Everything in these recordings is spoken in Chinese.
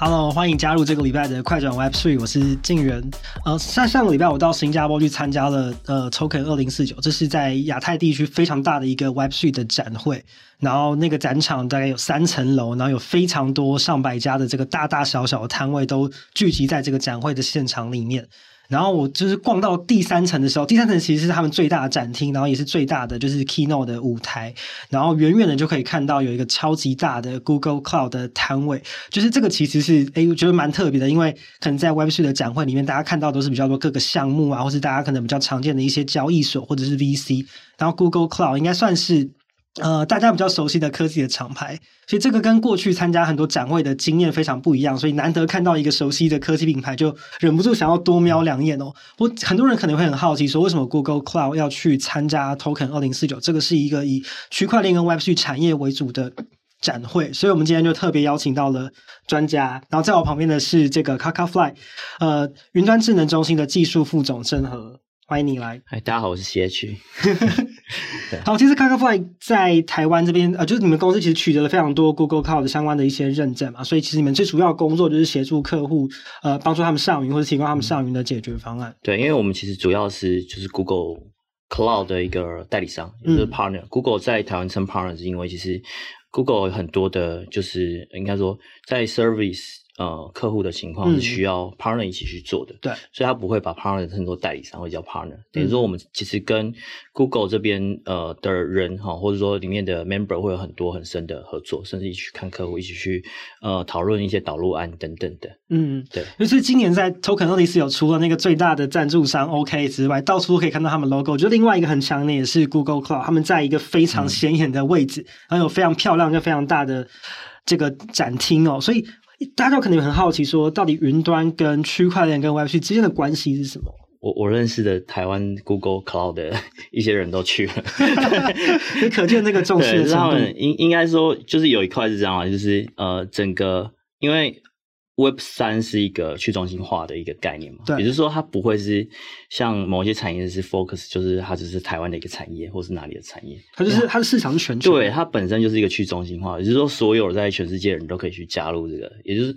Hello，欢迎加入这个礼拜的快转 Web Three，我是静源。呃，上上个礼拜我到新加坡去参加了呃 Token 二零四九，这是在亚太地区非常大的一个 Web Three 的展会。然后那个展场大概有三层楼，然后有非常多上百家的这个大大小小的摊位都聚集在这个展会的现场里面。然后我就是逛到第三层的时候，第三层其实是他们最大的展厅，然后也是最大的就是 Keynote 的舞台。然后远远的就可以看到有一个超级大的 Google Cloud 的摊位，就是这个其实是诶，我觉得蛮特别的，因为可能在 Web3 的展会里面，大家看到都是比较多各个项目啊，或是大家可能比较常见的一些交易所或者是 VC，然后 Google Cloud 应该算是。呃，大家比较熟悉的科技的厂牌，所以这个跟过去参加很多展会的经验非常不一样，所以难得看到一个熟悉的科技品牌，就忍不住想要多瞄两眼哦。我很多人可能会很好奇，说为什么 Google Cloud 要去参加 Token 二零四九？这个是一个以区块链跟 Web3 产业为主的展会，所以我们今天就特别邀请到了专家。然后在我旁边的是这个 Kakafly，呃，云端智能中心的技术副总郑和。欢迎你来。嗨，大家好，我是 CH。好，其实 Kakafly 在台湾这边，呃，就是你们公司其实取得了非常多 Google Cloud 相关的一些认证嘛，所以其实你们最主要的工作就是协助客户，呃，帮助他们上云或者提供他们上云的解决方案。对，因为我们其实主要是就是 Google Cloud 的一个代理商，就是 partner。嗯、Google 在台湾称 partner 是因为其实 Google 有很多的，就是应该说在 service。呃，客户的情况是需要 partner 一起去做的，嗯、对，所以他不会把 partner 称作代理商，会叫 partner。等于说，我们其实跟 Google 这边呃的人哈，或者说里面的 member 会有很多很深的合作，甚至一起去看客户，一起去呃讨论一些导入案等等的。嗯，对。就是今年在 Token 2024有除了那个最大的赞助商 OK 之外，到处都可以看到他们 logo。就另外一个很强的也是 Google Cloud，他们在一个非常显眼的位置，嗯、然后有非常漂亮又非常大的这个展厅哦，所以。大家可能很好奇，说到底云端跟区块链跟 Web3 之间的关系是什么？我我认识的台湾 Google Cloud 的一些人都去了，你可见那个重视的程度。他们应应该说，就是有一块是这样啊，就是呃，整个因为。Web 三是一个去中心化的一个概念嘛，对，也就是说它不会是像某些产业是 focus，就是它只是台湾的一个产业，或是哪里的产业，它就是它的市场是全球，对，它本身就是一个去中心化，也就是说所有在全世界的人都可以去加入这个，也就是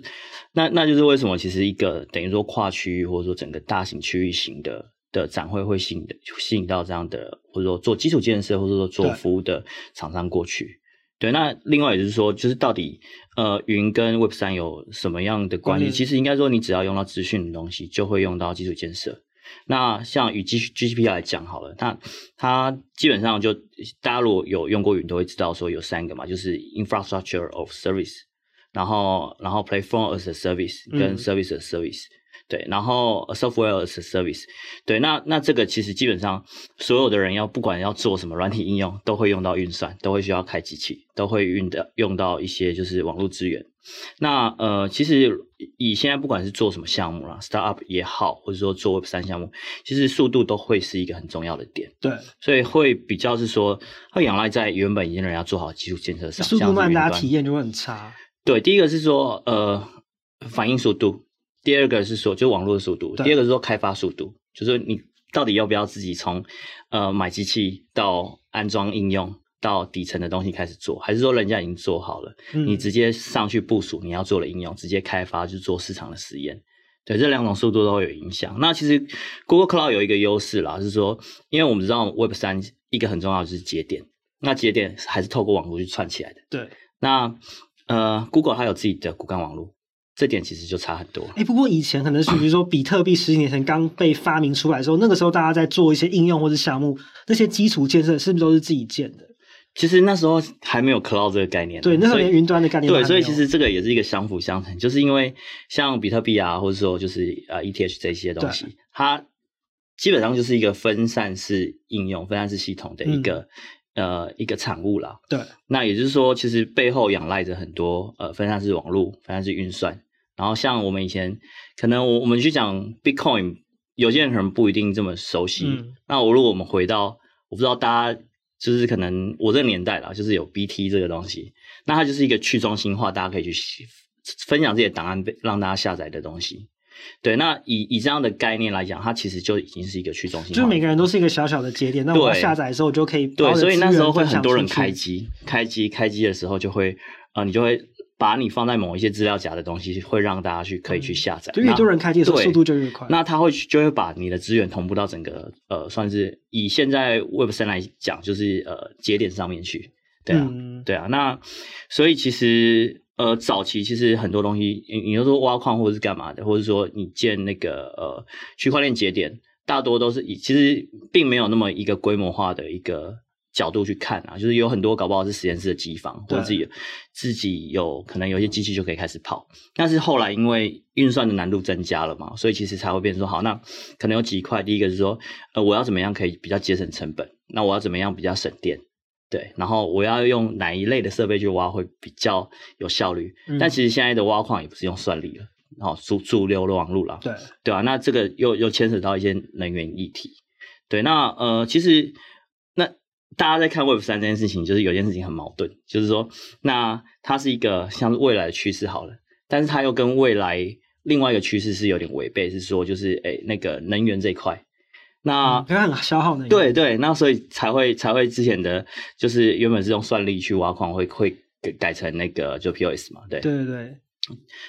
那那就是为什么其实一个等于说跨区域或者说整个大型区域型的的展会会吸引的吸引到这样的或者说做基础建设或者说做服务的厂商过去。对，那另外也就是说，就是到底呃，云跟 Web 三有什么样的关系？其实应该说，你只要用到资讯的东西，就会用到基础建设。那像与 G GCP 来讲好了，那它基本上就大家如果有用过云，都会知道说有三个嘛，就是 Infrastructure of Service，然后然后 Platform as a Service 跟 Service as Service。嗯对，然后 software as a service，对，那那这个其实基本上所有的人要不管要做什么软体应用，都会用到运算，都会需要开机器，都会用到用到一些就是网络资源。那呃，其实以现在不管是做什么项目啦，startup 也好，或者说做 Web 三项目，其实速度都会是一个很重要的点。对，所以会比较是说会仰赖在原本已经人家做好基础建设上，速度慢，大家体验就会很差。对，第一个是说呃反应速度。第二个是说，就网络的速度；第二个是说开发速度，就是你到底要不要自己从呃买机器到安装应用到底层的东西开始做，还是说人家已经做好了，嗯、你直接上去部署你要做的应用，直接开发就做市场的实验。对，这两种速度都会有影响。那其实 Google Cloud 有一个优势啦，是说，因为我们知道 Web 三一个很重要的就是节点，那节点还是透过网络去串起来的。对，那呃 Google 它有自己的骨干网络。这点其实就差很多。哎，不过以前可能是比如说比特币十几年前刚被发明出来的时候，那个时候大家在做一些应用或者项目，那些基础建设是不是都是自己建的？其实那时候还没有 cloud 这个概念。对，那时候连云端的概念都没有。对，所以其实这个也是一个相辅相成，就是因为像比特币啊，或者说就是呃 ETH 这些东西，它基本上就是一个分散式应用、分散式系统的一个。嗯呃，一个产物啦。对，那也就是说，其实背后仰赖着很多呃分散式网络、分散式运算。然后像我们以前，可能我我们去讲 Bitcoin，有些人可能不一定这么熟悉。嗯、那我如果我们回到，我不知道大家就是可能我这个年代啦，就是有 BT 这个东西，那它就是一个去中心化，大家可以去分享这些档案，让大家下载的东西。对，那以以这样的概念来讲，它其实就已经是一个去中心化，就是每个人都是一个小小的节点。那我下载的时候就可以对，所以那时候会很多人开机，开机，开机的时候就会啊、呃，你就会把你放在某一些资料夹的东西，会让大家去可以去下载。就越多人开机速度就越快。那他会就会把你的资源同步到整个呃，算是以现在 Web 三来讲，就是呃节点上面去。对啊，嗯、对啊。那所以其实呃早期其实很多东西，你你就说挖矿或者是干嘛的，或者说你建那个呃区块链节点，大多都是以其实并没有那么一个规模化的一个。角度去看啊，就是有很多搞不好是实验室的机房，或者自己自己有可能有些机器就可以开始跑。但是后来因为运算的难度增加了嘛，所以其实才会变成说，好，那可能有几块。第一个是说，呃，我要怎么样可以比较节省成本？那我要怎么样比较省电？对，然后我要用哪一类的设备去挖会比较有效率？嗯、但其实现在的挖矿也不是用算力了，然后主主流的网路了，对对啊，那这个又又牵扯到一些能源议题。对，那呃，其实那。大家在看 Web 三这件事情，就是有件事情很矛盾，就是说，那它是一个像是未来的趋势好了，但是它又跟未来另外一个趋势是有点违背，是说就是诶、欸、那个能源这一块，那它很消耗能源，对对，那所以才会才会之前的，就是原本是用算力去挖矿，会会改改成那个就 POS 嘛，对。对对。对，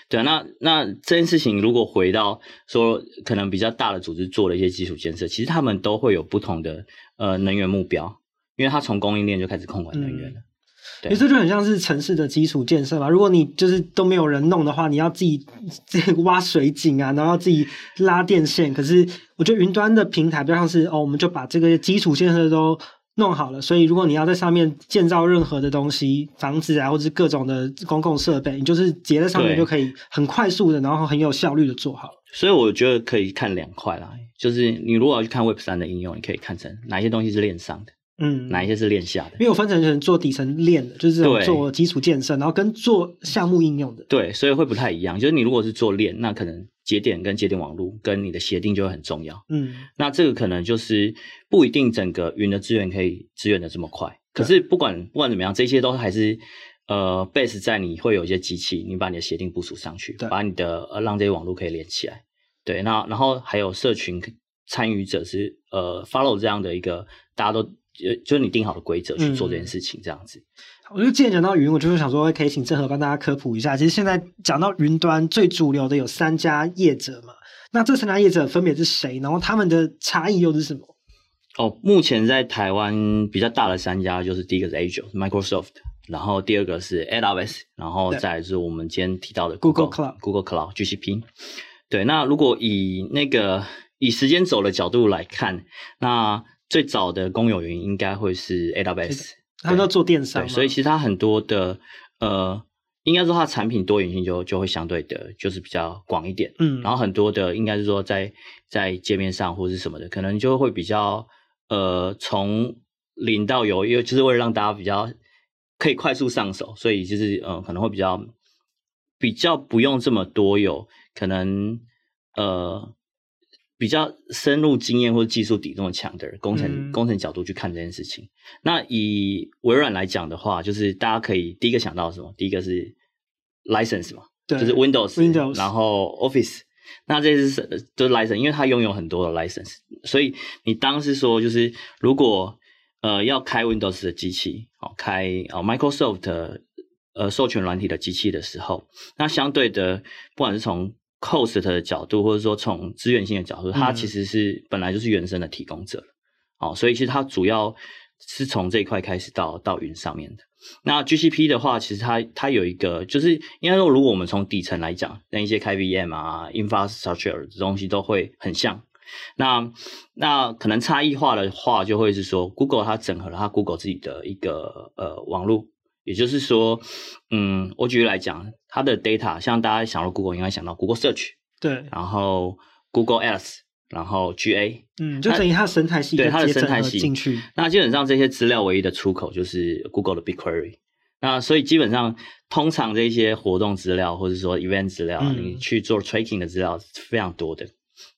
对啊，那那这件事情如果回到说，可能比较大的组织做了一些基础建设，其实他们都会有不同的呃能源目标。因为它从供应链就开始控管能源了，嗯、对，这就很像是城市的基础建设嘛。如果你就是都没有人弄的话，你要自己这个挖水井啊，然后自己拉电线。可是我觉得云端的平台比较像是哦，我们就把这个基础建设都弄好了。所以如果你要在上面建造任何的东西，房子啊，或者是各种的公共设备，你就是结在上面就可以很快速的，然后很有效率的做好。所以我觉得可以看两块啦，就是你如果要去看 Web 三的应用，你可以看成哪些东西是链上的。嗯，哪一些是链下的？因为我分成成做底层链的，就是做基础建设，然后跟做项目应用的。对，所以会不太一样。就是你如果是做链，那可能节点跟节点网络跟你的协定就会很重要。嗯，那这个可能就是不一定整个云的资源可以支援的这么快。可是不管不管怎么样，这些都还是呃 base 在你会有一些机器，你把你的协定部署上去，把你的呃让这些网络可以连起来。对，那然后还有社群参与者是呃 follow 这样的一个大家都。就就是你定好的规则去做这件事情，这样子。嗯、我就既然讲到云，我就是想说，可以请郑和帮大家科普一下。其实现在讲到云端最主流的有三家业者嘛，那这三家业者分别是谁？然后他们的差异又是什么？哦，目前在台湾比较大的三家就是第一个是 Azure Microsoft，然后第二个是 AWS，然后再来是我们今天提到的 Google, Google Cloud Google Cloud GCP。对，那如果以那个以时间轴的角度来看，那最早的公有云应该会是 AWS，他们都做电商，所以其实它很多的呃，应该说它产品多元性就就会相对的，就是比较广一点。嗯，然后很多的应该是说在在界面上或是什么的，可能就会比较呃从零到有，因为就是为了让大家比较可以快速上手，所以就是呃可能会比较比较不用这么多有可能呃。比较深入经验或者技术底这么强的人工程、嗯、工程角度去看这件事情，那以微软来讲的话，就是大家可以第一个想到什么？第一个是 license 嘛，对就是 Windows, Windows，然后 Office，那这是都是 license，因为它拥有很多的 license，所以你当时说就是如果呃要开 Windows 的机器，哦开哦 Microsoft 呃授权软体的机器的时候，那相对的不管是从 cost 的角度，或者说从资源性的角度，它其实是本来就是原生的提供者，好、嗯，所以其实它主要是从这一块开始到到云上面的。那 GCP 的话，其实它它有一个，就是应该说，如果我们从底层来讲，那一些开 VM 啊、infrastructure 这东西都会很像。那那可能差异化的话，就会是说，Google 它整合了它 Google 自己的一个呃网络。也就是说，嗯，我举例来讲，它的 data 像大家想到 Google，应该想到 Google Search，对，然后 Google Ads，然后 GA，嗯，就等于它的生态系，对它的生态系进去。那基本上这些资料唯一的出口就是 Google 的 BigQuery。那所以基本上，通常这些活动资料或者说 event 资料，嗯、你去做 tracking 的资料是非常多的。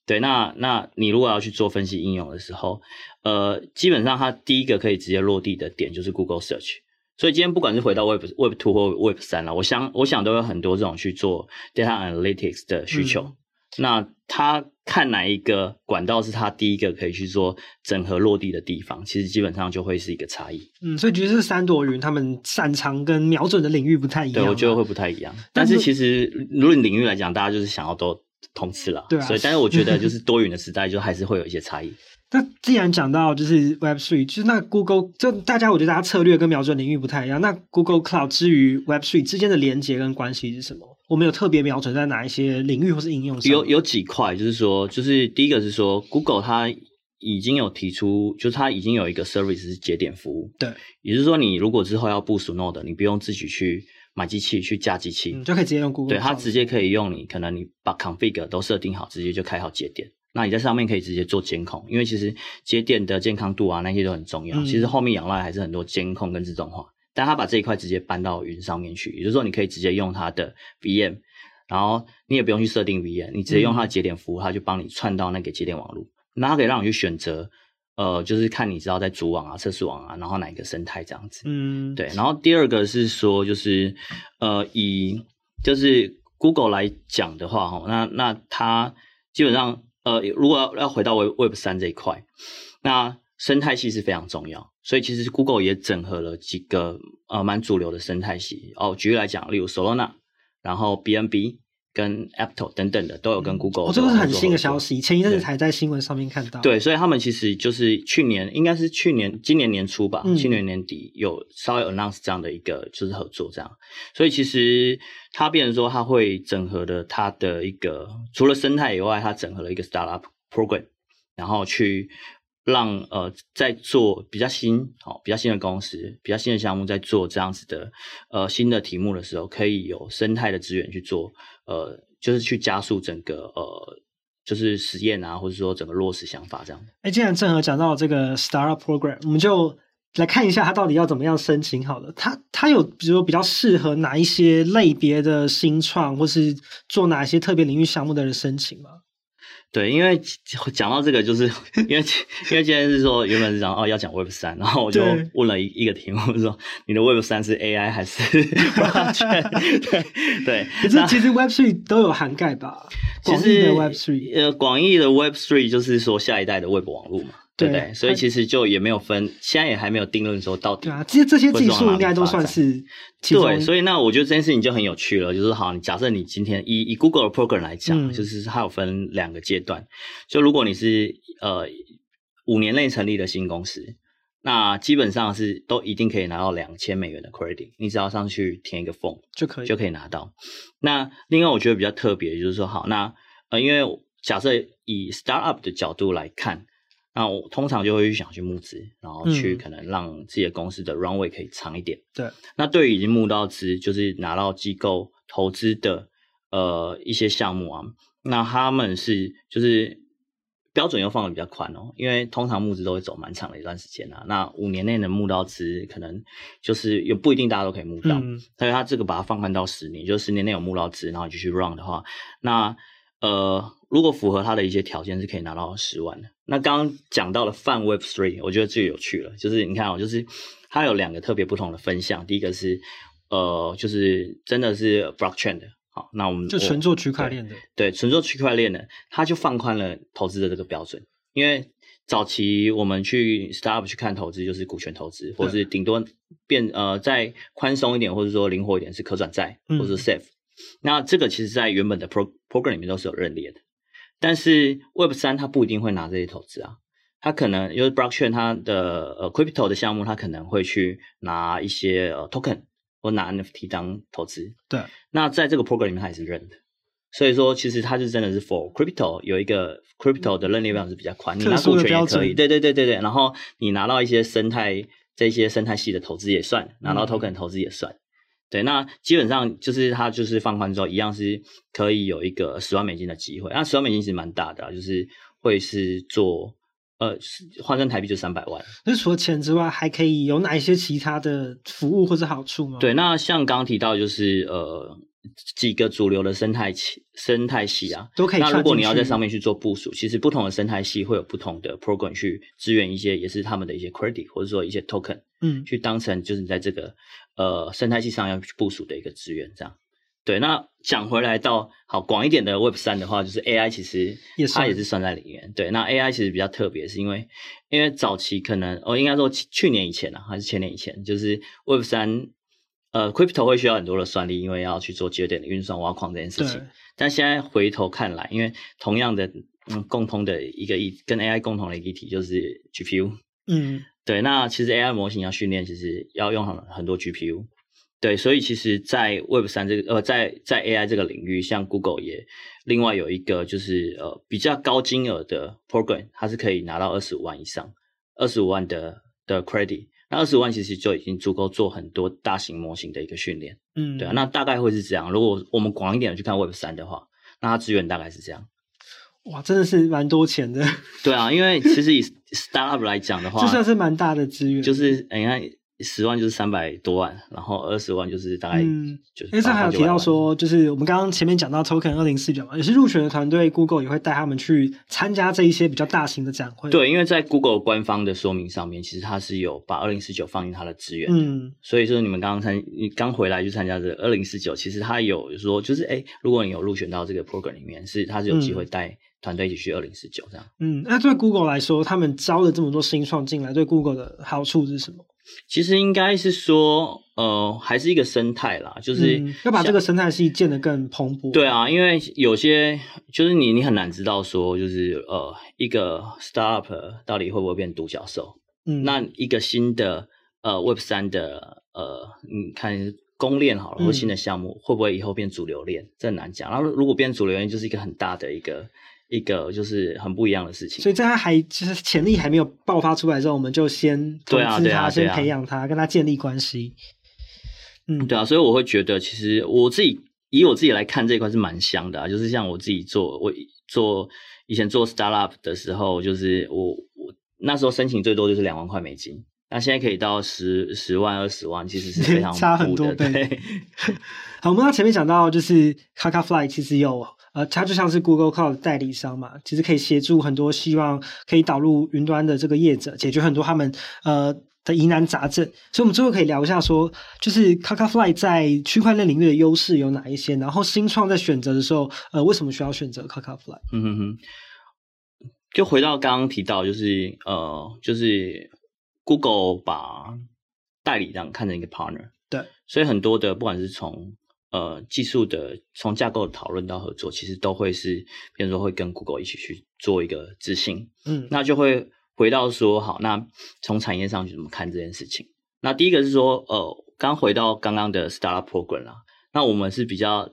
对，那那你如果要去做分析应用的时候，呃，基本上它第一个可以直接落地的点就是 Google Search。所以今天不管是回到 Web Web Two 或 Web 三了，我想我想都有很多这种去做 Data Analytics 的需求。嗯、那他看哪一个管道是他第一个可以去做整合落地的地方，其实基本上就会是一个差异。嗯，所以其实是三朵云他们擅长跟瞄准的领域不太一样。对，我觉得会不太一样。但是，其实如果领域来讲，大家就是想要都通吃了。对啊。所以，但是我觉得就是多云的时代，就还是会有一些差异。那既然讲到就是 Web Three，就是那 Google 就大家我觉得大家策略跟瞄准领域不太一样。那 Google Cloud 之于 Web Three 之间的连接跟关系是什么？我们有特别瞄准在哪一些领域或是应用上？有有几块，就是说，就是第一个是说 Google 它已经有提出，就是它已经有一个 service 是节点服务。对，也就是说，你如果之后要部署 Node，你不用自己去买机器去架机器，嗯，就可以直接用 Google。对，它直接可以用你，可能你把 config 都设定好，直接就开好节点。那你在上面可以直接做监控，因为其实接电的健康度啊，那些都很重要。嗯、其实后面仰赖还是很多监控跟自动化，但他把这一块直接搬到云上面去，也就是说你可以直接用它的 VM，然后你也不用去设定 VM，你直接用它的节点服务，它就帮你串到那个节点网络。那它可以让你去选择，呃，就是看你知道在主网啊、测试网啊，然后哪一个生态这样子。嗯，对。然后第二个是说，就是呃，以就是 Google 来讲的话，哈，那那它基本上。呃，如果要回到 Web Web 三这一块，那生态系是非常重要，所以其实 Google 也整合了几个呃蛮主流的生态系哦。举例来讲，例如 Solana，然后 BNB。跟 Apple 等等的都有跟 Google，哦，这个是很新的消息，前一阵子才在新闻上面看到。对，所以他们其实就是去年，应该是去年，今年年初吧，嗯、去年年底有稍微 announce 这样的一个就是合作这样。所以其实它变成说，它会整合的它的一个除了生态以外，它整合了一个 startup program，然后去让呃在做比较新好比较新的公司，比较新的项目，在做这样子的呃新的题目的时候，可以有生态的资源去做。呃，就是去加速整个呃，就是实验啊，或者说整个落实想法这样。哎，既然正和讲到这个 Star Up Program，我们就来看一下它到底要怎么样申请好了。它它有比如说比较适合哪一些类别的新创，或是做哪一些特别领域项目的人申请吗？对，因为讲到这个，就是因为因为今天是说原本是讲哦要讲 Web 三，然后我就问了一一个题目，就说你的 Web 三是 AI 还是 Blockchain？对对，可是其实 Web three 都有涵盖吧？其实 Web three 呃，广义的 Web three 就是说下一代的 Web 网络嘛。对对，所以其实就也没有分，现在也还没有定论说到底。对啊，这些这些技术应该都算是。对，所以那我觉得这件事情就很有趣了，就是好，你假设你今天以以 Google 的 program 来讲，嗯、就是它有分两个阶段。就如果你是呃五年内成立的新公司，那基本上是都一定可以拿到两千美元的 credit，你只要上去填一个 form 就可以就可以拿到。那另外我觉得比较特别，就是说好，那呃因为假设以 startup 的角度来看。那我通常就会去想去募资，然后去可能让自己的公司的 runway 可以长一点。嗯、对，那对于已经募到资，就是拿到机构投资的呃一些项目啊，那他们是就是标准又放的比较宽哦，因为通常募资都会走蛮长的一段时间啊。那五年内能募到资，可能就是也不一定大家都可以募到，嗯、所以他这个把它放宽到十年，就十年内有募到资，然后继续 run 的话，那呃。如果符合他的一些条件，是可以拿到十万的。那刚刚讲到了泛 Web Three，我觉得最有趣了，就是你看哦，就是它有两个特别不同的分项。第一个是呃，就是真的是 Blockchain 的，好，那我们就纯做区块链的，对，纯做区块链的，它就放宽了投资的这个标准。因为早期我们去 Startup 去看投资，就是股权投资，或者是顶多变呃再宽松一点，或者说灵活一点是可转债，或者是 Safe。嗯、那这个其实在原本的 Pro Program 里面都是有认列的。但是 Web 三它不一定会拿这些投资啊，它可能因为 Blockchain 它的呃 Crypto 的项目，它可能会去拿一些呃 Token 或拿 NFT 当投资。对，那在这个 Program 里面它也是认的，所以说其实它是真的是 For Crypto 有一个 Crypto 的认列标准是比较宽，你拿股权也可以，对对对对对，然后你拿到一些生态这些生态系的投资也算，拿到 Token 投资也算。嗯对，那基本上就是它就是放宽之后，一样是可以有一个十万美金的机会。那十万美金其实蛮大的啊，就是会是做呃换算台币就三百万。那除了钱之外，还可以有哪一些其他的服务或者好处吗？对，那像刚刚提到就是呃几个主流的生态系生态系啊，都可以。那如果你要在上面去做部署，其实不同的生态系会有不同的 program 去支援一些，也是他们的一些 credit 或者说一些 token，嗯，去当成就是你在这个。呃，生态系上要去部署的一个资源，这样，对，那讲回来到好广一点的 Web 三的话，就是 AI 其实它也是算在里面。对，那 AI 其实比较特别，是因为因为早期可能哦，应该说去年以前啊，还是前年以前，就是 Web 三呃，Crypto 会需要很多的算力，因为要去做节点的运算、挖矿这件事情。但现在回头看来，因为同样的嗯，共通的一个议跟 AI 共同的一个议题就是 GPU。嗯，对，那其实 AI 模型要训练，其实要用很很多 GPU。对，所以其实，在 Web 三这个呃，在在 AI 这个领域，像 Google 也另外有一个就是呃比较高金额的 program，它是可以拿到二十五万以上，二十五万的的 credit，那二十五万其实就已经足够做很多大型模型的一个训练。嗯，对啊，那大概会是这样。如果我们广一点的去看 Web 三的话，那它资源大概是这样。哇，真的是蛮多钱的。对啊，因为其实以 startup 来讲的话，就算是蛮大的资源，就是你看。十万就是三百多万，然后二十万就是大概就是。因为这还有提到说，就是我们刚刚前面讲到 Token 二零四九嘛，也是入选的团队，Google 也会带他们去参加这一些比较大型的展会。对，因为在 Google 官方的说明上面，其实它是有把二零四九放进它的资源。嗯，所以说你们刚刚参，你刚回来就参加这个二零四九，其实它有说，就是哎，如果你有入选到这个 program 里面，是它是有机会带团队一起去二零四九这样。嗯，那对 Google 来说，他们招了这么多新创进来，对 Google 的好处是什么？其实应该是说，呃，还是一个生态啦，就是、嗯、要把这个生态系建得更蓬勃。对啊，因为有些就是你你很难知道说，就是呃，一个 startup 到底会不会变独角兽。嗯，那一个新的呃 Web 三的呃，你看公链好了，或新的项目、嗯、会不会以后变主流链，这很难讲。然后如果变主流链，就是一个很大的一个。一个就是很不一样的事情，所以在他还就是潜力还没有爆发出来之后，我们就先投资他，对啊对啊、先培养他，跟他建立关系。嗯，对啊，所以我会觉得，其实我自己以我自己来看这一块是蛮香的啊。就是像我自己做，我做以前做 startup 的时候，就是我我那时候申请最多就是两万块美金，那现在可以到十十万、二十万，其实是非常 差很多倍。对 好，我们刚前面讲到，就是 KakaFly 其实有。呃，它就像是 Google Cloud 的代理商嘛，其实可以协助很多希望可以导入云端的这个业者，解决很多他们呃的疑难杂症。所以，我们最后可以聊一下说，就是 KakaFly 在区块链领域的优势有哪一些？然后，新创在选择的时候，呃，为什么需要选择 KakaFly？嗯哼哼，就回到刚刚提到，就是呃，就是 Google 把代理商看成一个 partner，对，所以很多的不管是从呃，技术的从架构的讨论到合作，其实都会是，比如说会跟 Google 一起去做一个执行，嗯，那就会回到说，好，那从产业上去怎么看这件事情？那第一个是说，呃，刚回到刚刚的 Startup Program 啦，那我们是比较。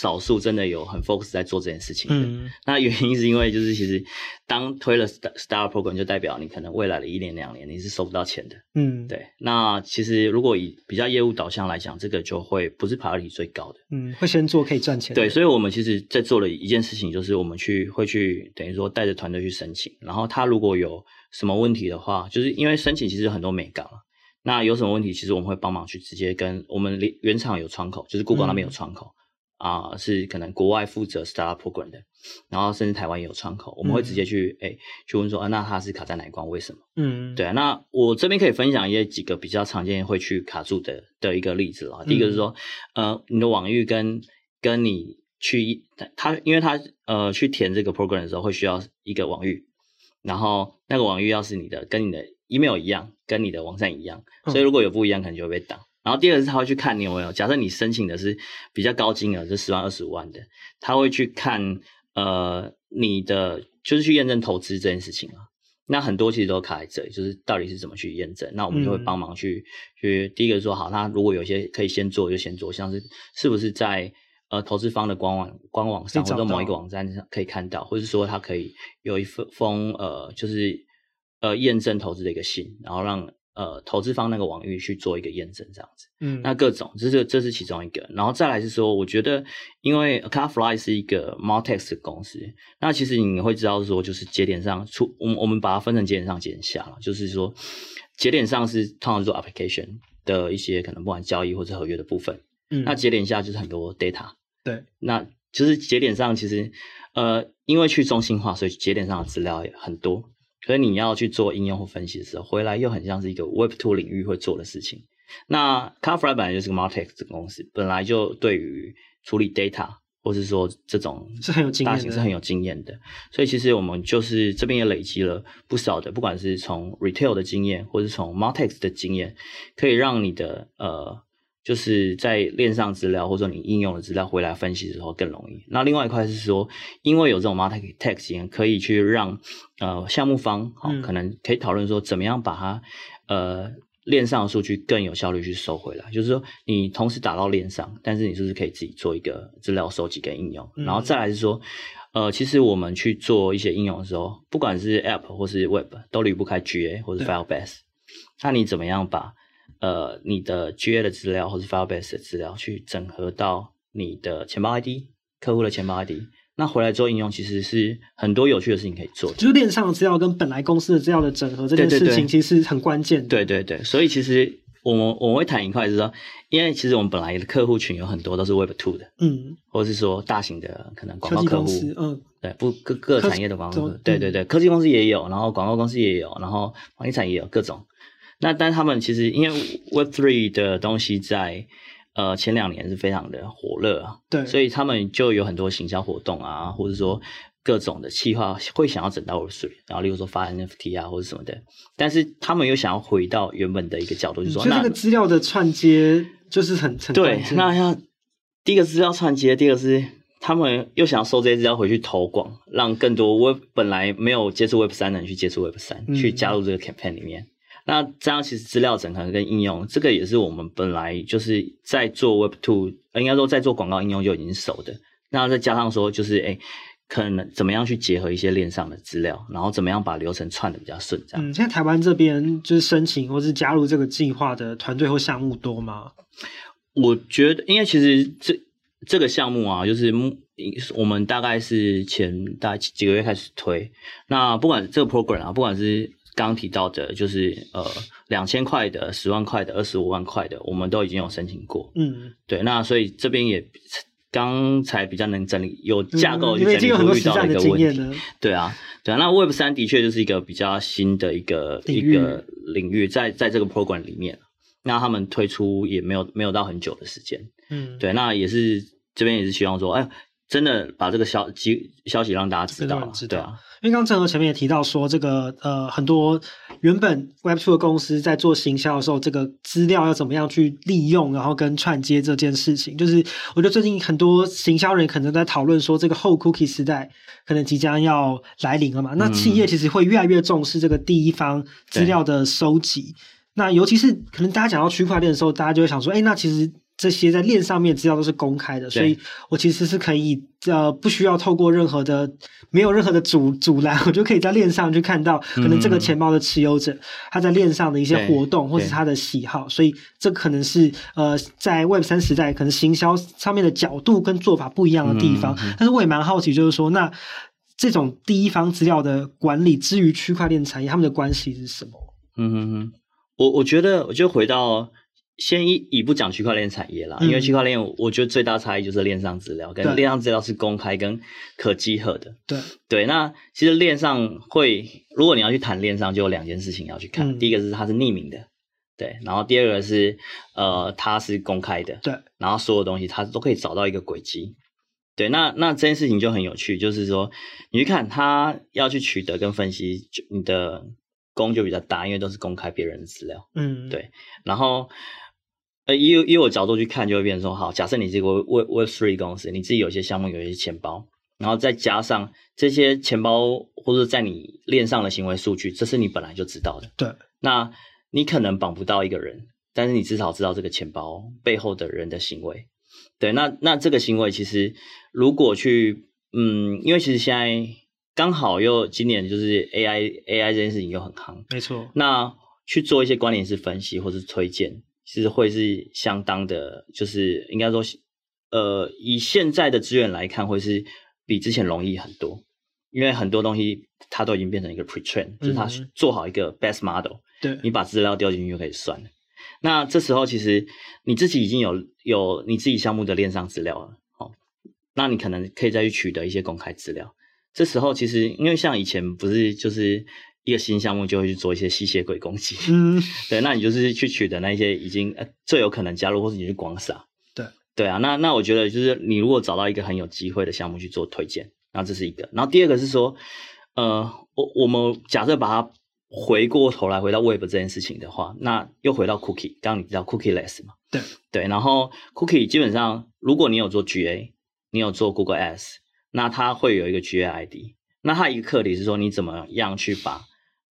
少数真的有很 focus 在做这件事情的，嗯，那原因是因为就是其实当推了 Star Program 就代表你可能未来的一年两年你是收不到钱的，嗯，对。那其实如果以比较业务导向来讲，这个就会不是 priority 最高的，嗯，会先做可以赚钱的。对，所以我们其实在做了一件事情，就是我们去会去等于说带着团队去申请，然后他如果有什么问题的话，就是因为申请其实很多美港，那有什么问题，其实我们会帮忙去直接跟我们原厂有窗口，就是 Google 那边有窗口。嗯啊、呃，是可能国外负责 Startup Program 的，然后甚至台湾也有窗口，我们会直接去哎、去问说，啊，那他是卡在哪一关？为什么？嗯，对啊。那我这边可以分享一些几个比较常见会去卡住的的一个例子啊。第一个是说，嗯、呃，你的网域跟跟你去他，因为他呃去填这个 program 的时候会需要一个网域，然后那个网域要是你的跟你的 email 一样，跟你的网站一样，所以如果有不一样，可能就会被挡。然后第二个是他会去看你有没有，假设你申请的是比较高金额，是十万、二十五万的，他会去看呃你的就是去验证投资这件事情啊。那很多其实都卡在这里，就是到底是怎么去验证？那我们就会帮忙去、嗯、去第一个说好，那如果有些可以先做就先做，像是是不是在呃投资方的官网官网上或者某一个网站上可以看到，或者是说他可以有一封封呃就是呃验证投资的一个信，然后让。呃，投资方那个网域去做一个验证，这样子，嗯，那各种，这是这是其中一个，然后再来是说，我觉得，因为 KakaFly 是一个 Multex 的公司，那其实你会知道说，就是节点上出，我们我们把它分成节点上、节点下了，就是说，节点上是通常做 application 的一些可能不管交易或者合约的部分，嗯，那节点下就是很多 data，对，那就是节点上其实，呃，因为去中心化，所以节点上的资料也很多。所以你要去做应用或分析的时候，回来又很像是一个 Web Two 领域会做的事情。那 Cloudflare 本来就是个 Martech 这个公司，本来就对于处理 data 或是说这种是很有经验，大型是很有经验的。所以其实我们就是这边也累积了不少的，不管是从 retail 的经验，或是从 Martech 的经验，可以让你的呃。就是在链上资料，或者说你应用的资料回来分析的时候更容易。那另外一块是说，因为有这种经验，可以去让呃项目方好、嗯、可能可以讨论说，怎么样把它呃链上的数据更有效率去收回来。就是说，你同时打到链上，但是你是不是可以自己做一个资料收集跟应用？嗯、然后再来是说，呃，其实我们去做一些应用的时候，不管是 App 或是 Web，都离不开 GA 或是 Firebase。那你怎么样把？呃，你的 GA 的资料或是 Firebase 的资料去整合到你的钱包 ID、客户的钱包 ID，那回来之后应用其实是很多有趣的事情可以做。就是链上的资料跟本来公司的资料的整合这件事情，其实是很关键的。对对对，所以其实我们我们会谈一块，就是说，因为其实我们本来的客户群有很多都是 Web Two 的，嗯，或者是说大型的可能广告客户，嗯，对，不各各产业的广告对对对，科技公司也有，然后广告公司也有，然后房地产也有各种。那但他们其实因为 Web3 的东西在呃前两年是非常的火热啊，对，所以他们就有很多行销活动啊，或者说各种的企划会想要整到 Web3，然后例如说发 NFT 啊或者什么的，但是他们又想要回到原本的一个角度，就是说，那这个资料的串接就是很很对。那要第一个资料串接，第二个是他们又想要收这些资料回去投广，让更多 Web 本来没有接触 Web 三的人去接触 Web 三嗯，去加入这个 campaign 里面。那这样其实资料整合跟应用，这个也是我们本来就是在做 Web Two，应该说在做广告应用就已经熟的。那再加上说，就是诶可能怎么样去结合一些链上的资料，然后怎么样把流程串的比较顺。这样。嗯，现在台湾这边就是申请或是加入这个计划的团队或项目多吗？我觉得，因为其实这这个项目啊，就是我们大概是前大概几个月开始推。那不管这个 program 啊，不管是刚刚提到的，就是呃，两千块的、十万块的、二十五万块的，我们都已经有申请过。嗯，对，那所以这边也刚才比较能整理，有架构去整理出遇到的一个问题。嗯、对啊，对啊。那 Web 三的确就是一个比较新的一个一个领域，在在这个 program 里面，那他们推出也没有没有到很久的时间。嗯，对，那也是这边也是希望说，哎，真的把这个消息消息让大家知道，知道。对啊。因为刚刚正和前面也提到说，这个呃很多原本 Web Two 的公司在做行销的时候，这个资料要怎么样去利用，然后跟串接这件事情，就是我觉得最近很多行销人可能在讨论说，这个后 Cookie 时代可能即将要来临了嘛。那企业其实会越来越重视这个第一方资料的收集。那尤其是可能大家讲到区块链的时候，大家就会想说，哎，那其实。这些在链上面资料都是公开的，所以我其实是可以呃不需要透过任何的没有任何的阻阻拦，我就可以在链上去看到可能这个钱包的持有者他在链上的一些活动或者是他的喜好，所以这可能是呃在 Web 三时代可能行销上面的角度跟做法不一样的地方。但是我也蛮好奇，就是说那这种第一方资料的管理之于区块链产业，他们的关系是什么？嗯嗯嗯，我我觉得我就回到。先一以不讲区块链产业啦，因为区块链我觉得最大差异就是链上资料跟链上资料是公开跟可集合的。对对，那其实链上会，如果你要去谈链上，就有两件事情要去看。嗯、第一个是它是匿名的，对，然后第二个是呃它是公开的，对，然后所有东西它都可以找到一个轨迹。对，那那这件事情就很有趣，就是说你去看它要去取得跟分析，就你的功就比较大，因为都是公开别人的资料。嗯，对，然后。呃，以以我角度去看，就会变成说，好，假设你这个 Web Web Three 公司，你自己有一些项目，有一些钱包，然后再加上这些钱包或者在你链上的行为数据，这是你本来就知道的。对，那你可能绑不到一个人，但是你至少知道这个钱包背后的人的行为。对，那那这个行为其实如果去，嗯，因为其实现在刚好又今年就是 AI AI 这件事情又很夯，没错。那去做一些关联式分析或是推荐。其实会是相当的，就是应该说，呃，以现在的资源来看，会是比之前容易很多，因为很多东西它都已经变成一个 pre-train，就是它做好一个 best model，对，你把资料丢进去就可以算了。那这时候其实你自己已经有有你自己项目的链上资料了，哦，那你可能可以再去取得一些公开资料。这时候其实因为像以前不是就是一个新项目就会去做一些吸血鬼攻击。嗯，对，那你就是去取得那些已经呃最有可能加入，或是你去广撒。对，对啊，那那我觉得就是你如果找到一个很有机会的项目去做推荐，然后这是一个，然后第二个是说，呃，我我们假设把它回过头来回到 Web 这件事情的话，那又回到 Cookie，刚刚你知道 Cookie less 嘛？对对，然后 Cookie 基本上如果你有做 GA，你有做 Google Ads，那它会有一个 GA ID。那它一个课题是说，你怎么样去把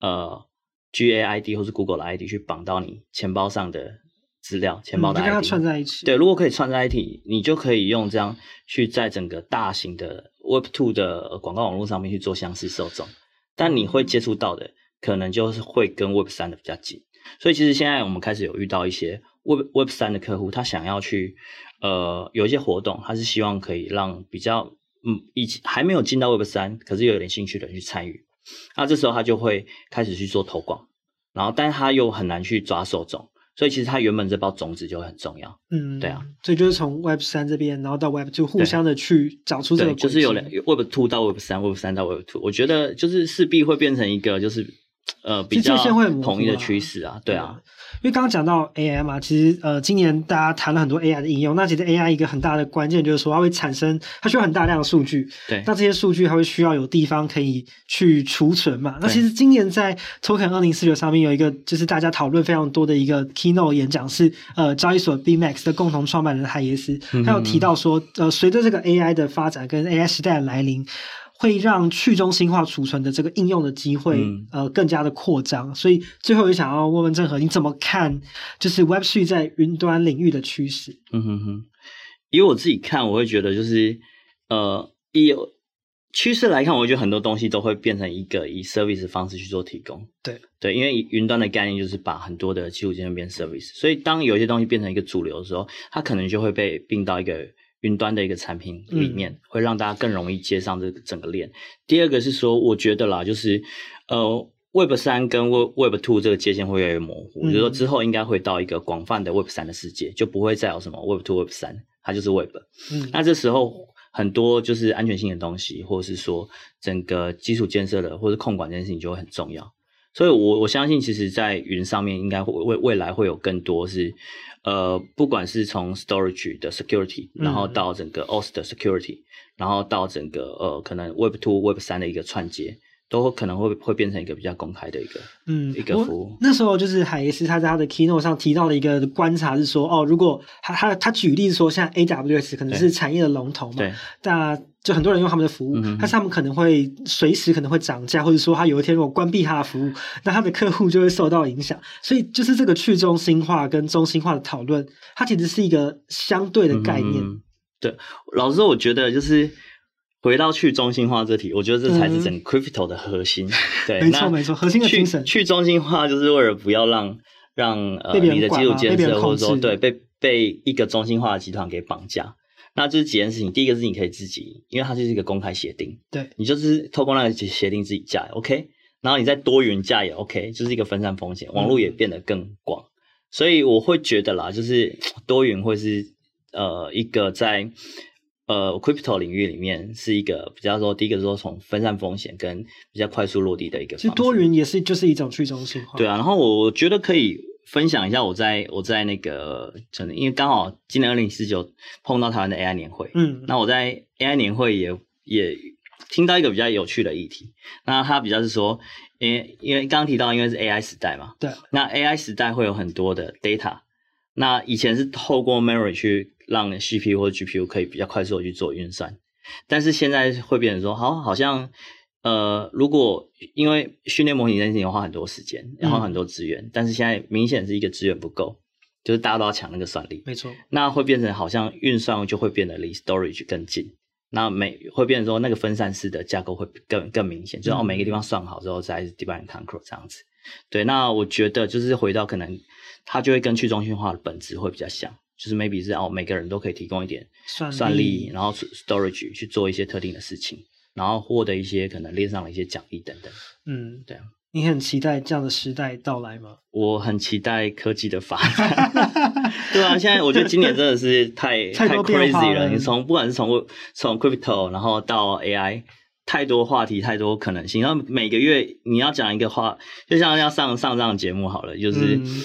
呃 GA ID 或是 Google 的 ID 去绑到你钱包上的资料，钱包的 ID，、嗯、跟它串在一起。对，如果可以串在一起，你就可以用这样去在整个大型的 Web Two 的广告网络上面去做相似受众，但你会接触到的可能就是会跟 Web 三的比较近。所以其实现在我们开始有遇到一些 Web Web 三的客户，他想要去呃有一些活动，他是希望可以让比较。嗯，以前还没有进到 Web 三，可是又有点兴趣的人去参与，那这时候他就会开始去做投广，然后，但是他又很难去抓受众，所以其实他原本这包种子就很重要。嗯，对啊，所以就是从 Web 三这边，然后到 Web two 互相的去找出这个，就是有两 Web two 到 Web 三，Web 三到 Web two，我觉得就是势必会变成一个就是。呃，比较统一的趋势啊，对啊，因为刚刚讲到 AI 嘛，其实呃，今年大家谈了很多 AI 的应用，那其实 AI 一个很大的关键就是说，它会产生，它需要很大量的数据，对，那这些数据它会需要有地方可以去储存嘛。那其实今年在 Token 二零四九上面有一个就是大家讨论非常多的一个 Keynote 演讲，是呃交易所 BMax 的共同创办人海耶斯，他有提到说，呃，随着这个 AI 的发展跟 AI 时代的来临。会让去中心化储存的这个应用的机会，嗯、呃，更加的扩张。所以最后也想要问问郑和，你怎么看就是 Web3 在云端领域的趋势？嗯哼哼，以我自己看，我会觉得就是，呃，以趋势来看，我觉得很多东西都会变成一个以 service 方式去做提供。对对，因为云端的概念就是把很多的基础建设变 service，所以当有一些东西变成一个主流的时候，它可能就会被并到一个。云端的一个产品里面，会让大家更容易接上这个整个链。嗯、第二个是说，我觉得啦，就是呃，Web 三跟 Web Web Two 这个界限会越来越模糊。我觉得之后应该会到一个广泛的 Web 三的世界，就不会再有什么 Web Two、Web 三，它就是 Web。嗯，那这时候很多就是安全性的东西，或者是说整个基础建设的或者控管这件事情就会很重要。所以我，我我相信，其实，在云上面应该会未未来会有更多是。呃，不管是从 storage 的 security，然后到整个 OS 的 security，嗯、然后到整个呃，可能 Web two、Web 三的一个串接，都可能会会变成一个比较公开的一个嗯一个服务。那时候就是海耶斯他在他的 keynote 上提到的一个观察是说，哦，如果他他他举例说，像 AWS 可能是产业的龙头嘛，对，那。就很多人用他们的服务，嗯、但是他们可能会随时可能会涨价，或者说他有一天如果关闭他的服务，那他的客户就会受到影响。所以就是这个去中心化跟中心化的讨论，它其实是一个相对的概念。嗯、对，老实说，我觉得就是回到去中心化这题，我觉得这才是整个 crypto 的核心。嗯、对，没错没错，核心的精神。去中心化就是为了不要让让呃你的基础建设或者说对被被一个中心化的集团给绑架。那这是几件事情，第一个是你可以自己，因为它就是一个公开协定，对，你就是透过那个协定自己架，OK，然后你再多元架也 OK，就是一个分散风险，网络也变得更广，嗯、所以我会觉得啦，就是 多元会是呃一个在呃 crypto 领域里面是一个比较说，第一个是说从分散风险跟比较快速落地的一个，其实多云也是就是一种去中心化，对啊，然后我觉得可以。分享一下我在我在那个因为刚好今年二零四九碰到台湾的 AI 年会，嗯，那我在 AI 年会也也听到一个比较有趣的议题，那它比较是说，因为因为刚刚提到因为是 AI 时代嘛，对，那 AI 时代会有很多的 data，那以前是透过 memory 去让 CPU 或 GPU 可以比较快速的去做运算，但是现在会变成说，好，好像。呃，如果因为训练模型这件事情要花很多时间，然后很多资源，嗯、但是现在明显是一个资源不够，就是大家都要抢那个算力，没错，那会变成好像运算就会变得离 storage 更近，那每会变成说那个分散式的架构会更更明显，就是哦每个地方算好之后再 divide and conquer 这样子，对，那我觉得就是回到可能它就会跟去中心化的本质会比较像，就是 maybe 是哦每个人都可以提供一点算力，算力然后 storage 去做一些特定的事情。然后获得一些可能链上的一些奖励等等。嗯，对啊。你很期待这样的时代到来吗？我很期待科技的发展。对啊，现在我觉得今年真的是太 太 crazy 了。你从不管是从从 crypto，然后到 AI，太多话题，太多可能性。然后每个月你要讲一个话，就像要上上这样节目好了，就是。嗯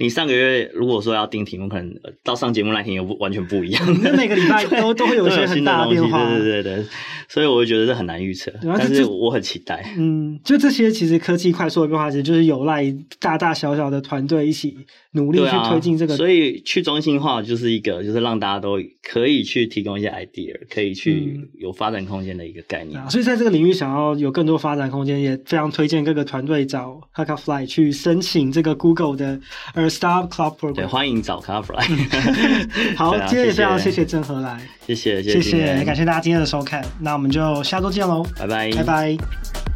你上个月如果说要定题目，可能到上节目那天又不完全不一样。那每个礼拜都 都会有一些很大的变化，对对对对，所以我就觉得这很难预测，但是我很期待。嗯，就这些其实科技快速的变化，其实就是有赖大大小小的团队一起努力去推进这个。所以去中心化就是一个，就是让大家都可以去提供一些 idea，可以去有发展空间的一个概念。所以在这个领域想要有更多发展空间，也非常推荐各个团队找 Haka Fly 去申请这个 Google 的 Startup Cloud Program，对，欢迎找 Club 来。好，今天也非常谢谢。郑和来，谢谢，谢谢，谢谢，感谢大家今天的收看，那我们就下周见喽，拜拜，拜拜。